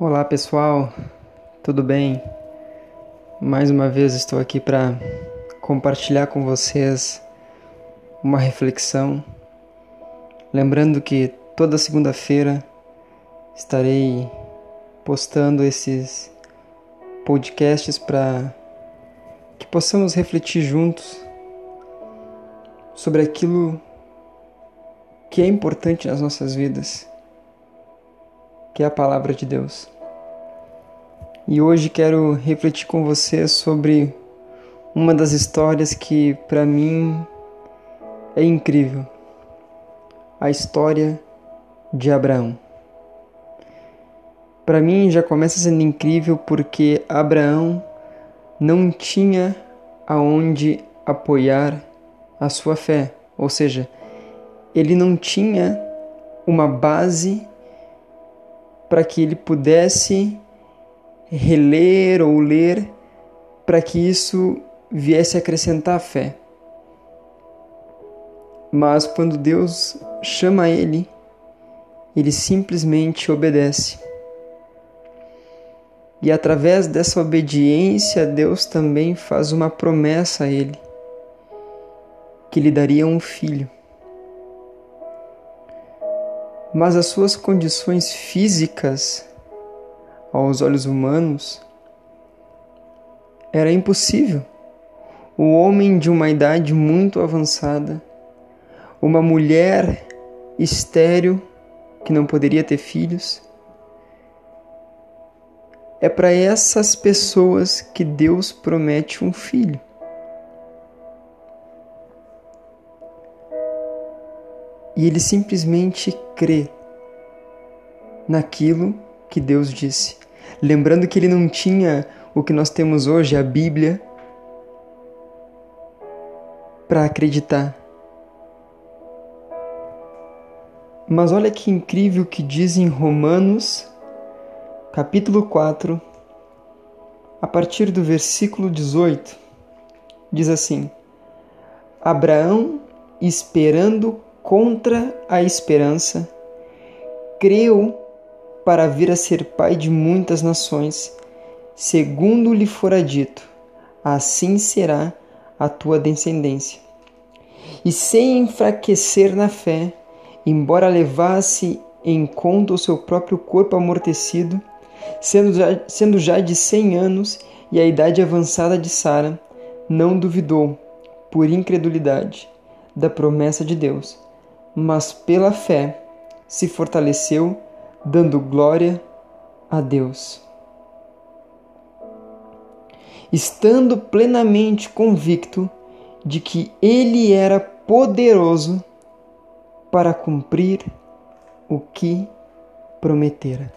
Olá pessoal, tudo bem? Mais uma vez estou aqui para compartilhar com vocês uma reflexão. Lembrando que toda segunda-feira estarei postando esses podcasts para que possamos refletir juntos sobre aquilo que é importante nas nossas vidas que é a palavra de Deus. E hoje quero refletir com você sobre uma das histórias que para mim é incrível. A história de Abraão. Para mim já começa sendo incrível porque Abraão não tinha aonde apoiar a sua fé, ou seja, ele não tinha uma base para que ele pudesse reler ou ler para que isso viesse acrescentar a fé. Mas quando Deus chama ele, ele simplesmente obedece. E através dessa obediência, Deus também faz uma promessa a ele, que lhe daria um filho mas as suas condições físicas, aos olhos humanos, era impossível. O homem de uma idade muito avançada, uma mulher estéril que não poderia ter filhos, é para essas pessoas que Deus promete um filho. E ele simplesmente crê naquilo que Deus disse. Lembrando que ele não tinha o que nós temos hoje, a Bíblia, para acreditar. Mas olha que incrível que diz em Romanos, capítulo 4, a partir do versículo 18, diz assim: Abraão, esperando contra a esperança, creu para vir a ser pai de muitas nações, segundo lhe fora dito: assim será a tua descendência. E sem enfraquecer na fé, embora levasse em conta o seu próprio corpo amortecido, sendo já, sendo já de cem anos e a idade avançada de Sara, não duvidou, por incredulidade, da promessa de Deus mas pela fé se fortaleceu, dando glória a Deus. Estando plenamente convicto de que Ele era poderoso para cumprir o que prometera.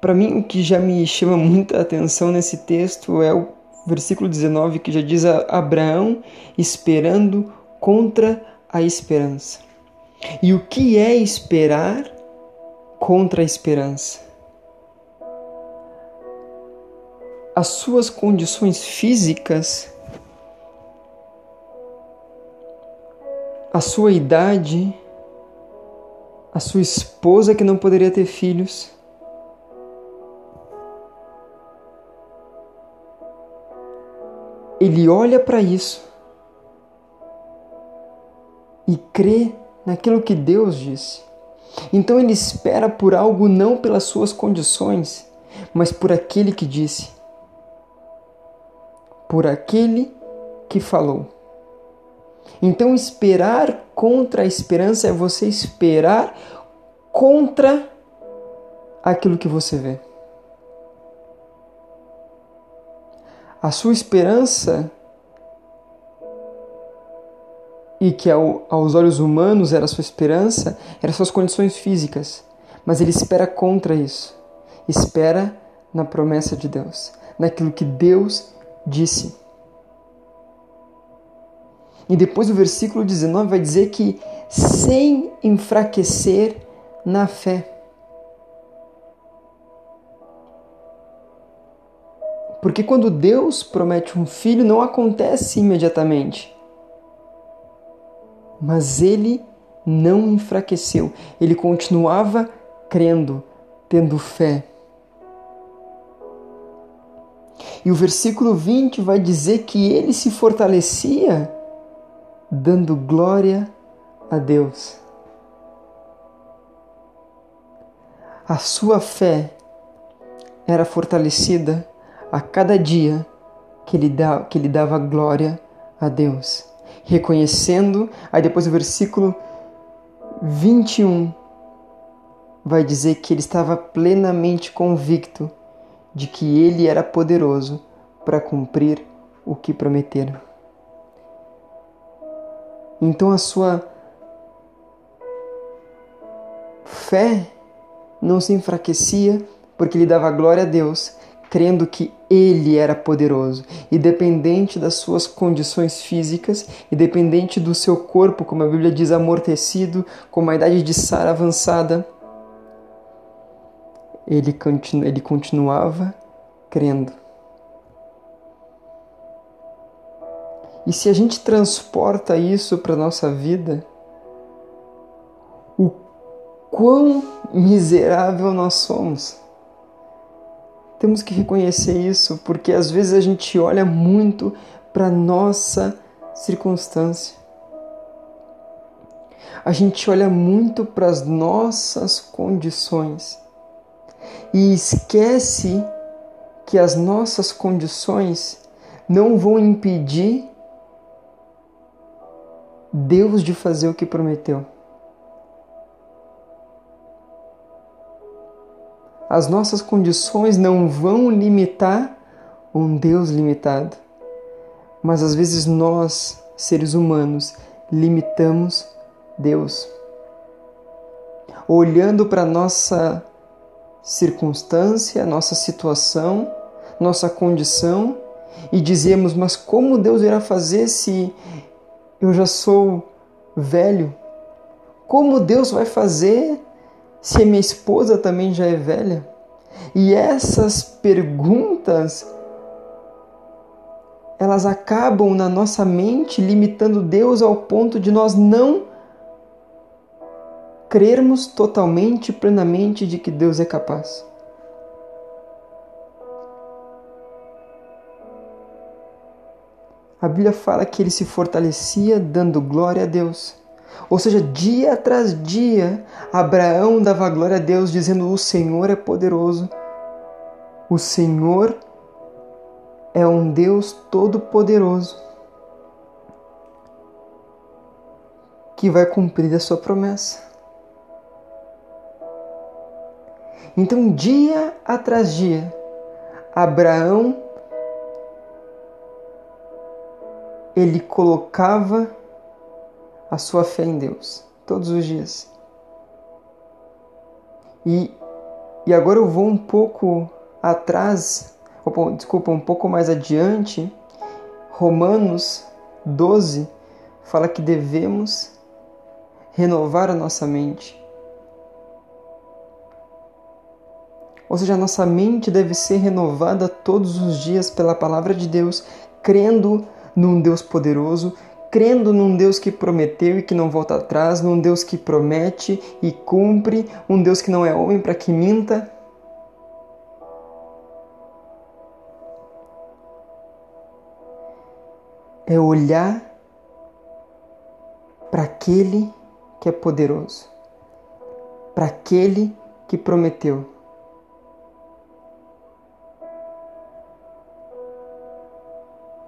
Para mim, o que já me chama muita atenção nesse texto é o versículo 19 que já diz a Abraão esperando contra a esperança. E o que é esperar contra a esperança? As suas condições físicas, a sua idade, a sua esposa que não poderia ter filhos, ele olha para isso e crê naquilo que Deus disse. Então ele espera por algo não pelas suas condições, mas por aquele que disse, por aquele que falou. Então esperar contra a esperança é você esperar contra aquilo que você vê. A sua esperança e que ao, aos olhos humanos era sua esperança, eram suas condições físicas. Mas ele espera contra isso. Espera na promessa de Deus, naquilo que Deus disse. E depois o versículo 19 vai dizer que sem enfraquecer na fé. Porque quando Deus promete um filho, não acontece imediatamente. Mas ele não enfraqueceu, ele continuava crendo, tendo fé. E o versículo 20 vai dizer que ele se fortalecia dando glória a Deus. A sua fé era fortalecida a cada dia que ele, dava glória a Deus, reconhecendo, aí depois o versículo 21 vai dizer que ele estava plenamente convicto de que ele era poderoso para cumprir o que prometera. Então a sua fé não se enfraquecia porque ele dava glória a Deus, crendo que ele era poderoso, independente das suas condições físicas, independente do seu corpo, como a Bíblia diz, amortecido, com uma idade de Sara avançada ele, continu, ele continuava crendo. E se a gente transporta isso para a nossa vida, o quão miserável nós somos. Temos que reconhecer isso, porque às vezes a gente olha muito para nossa circunstância. A gente olha muito para as nossas condições e esquece que as nossas condições não vão impedir Deus de fazer o que prometeu. As nossas condições não vão limitar um Deus limitado. Mas às vezes nós, seres humanos, limitamos Deus. Olhando para nossa circunstância, nossa situação, nossa condição e dizemos: Mas como Deus irá fazer se eu já sou velho? Como Deus vai fazer se a minha esposa também já é velha? E essas perguntas elas acabam na nossa mente limitando Deus ao ponto de nós não crermos totalmente plenamente de que Deus é capaz. A Bíblia fala que ele se fortalecia dando glória a Deus. Ou seja, dia atrás dia, Abraão dava glória a Deus, dizendo: O Senhor é poderoso. O Senhor é um Deus todo-poderoso que vai cumprir a sua promessa. Então, dia atrás dia, Abraão ele colocava a sua fé em Deus todos os dias. E, e agora eu vou um pouco atrás, desculpa, um pouco mais adiante. Romanos 12 fala que devemos renovar a nossa mente. Ou seja, a nossa mente deve ser renovada todos os dias pela palavra de Deus, crendo num Deus poderoso, crendo num Deus que prometeu e que não volta atrás, num Deus que promete e cumpre, um Deus que não é homem para que minta. É olhar para aquele que é poderoso, para aquele que prometeu.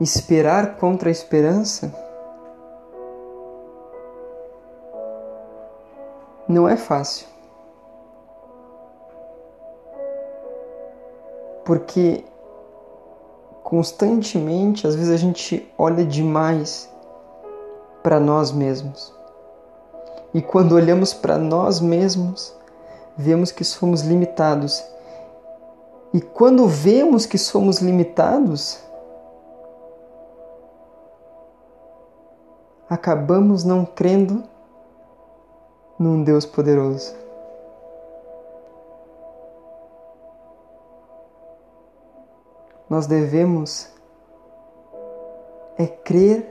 esperar contra a esperança não é fácil. Porque constantemente, às vezes a gente olha demais para nós mesmos. E quando olhamos para nós mesmos, vemos que somos limitados. E quando vemos que somos limitados, acabamos não crendo num Deus poderoso. Nós devemos é crer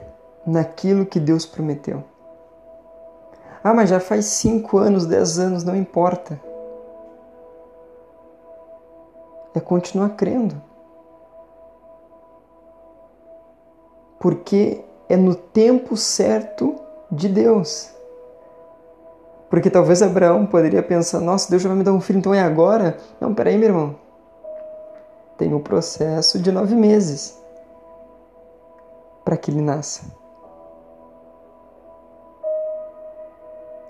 naquilo que Deus prometeu. Ah, mas já faz cinco anos, dez anos, não importa. é continuar crendo. Porque é no tempo certo de Deus. Porque talvez Abraão poderia pensar: nossa, Deus já vai me dar um filho, então é agora? Não, peraí, meu irmão. Tem um processo de nove meses para que ele nasça.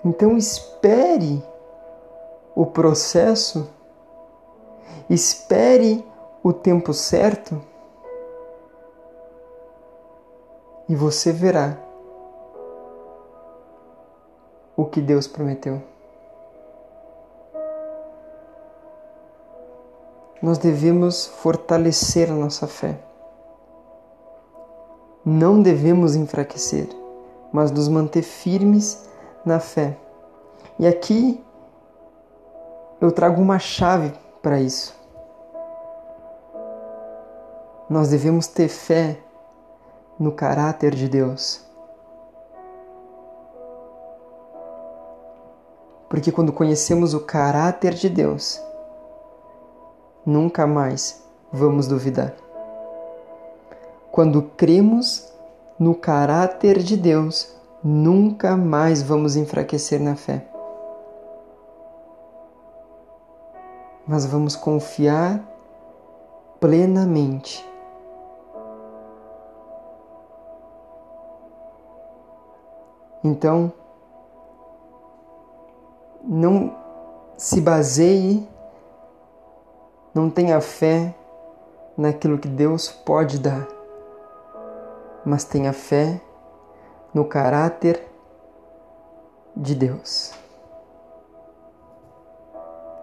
Então espere o processo, espere o tempo certo e você verá o que Deus prometeu. Nós devemos fortalecer a nossa fé. Não devemos enfraquecer, mas nos manter firmes na fé. E aqui eu trago uma chave para isso. Nós devemos ter fé no caráter de Deus. Porque quando conhecemos o caráter de Deus, nunca mais vamos duvidar. Quando cremos no caráter de Deus, nunca mais vamos enfraquecer na fé. Mas vamos confiar plenamente. Então, não se baseie, não tenha fé naquilo que Deus pode dar, mas tenha fé no caráter de Deus.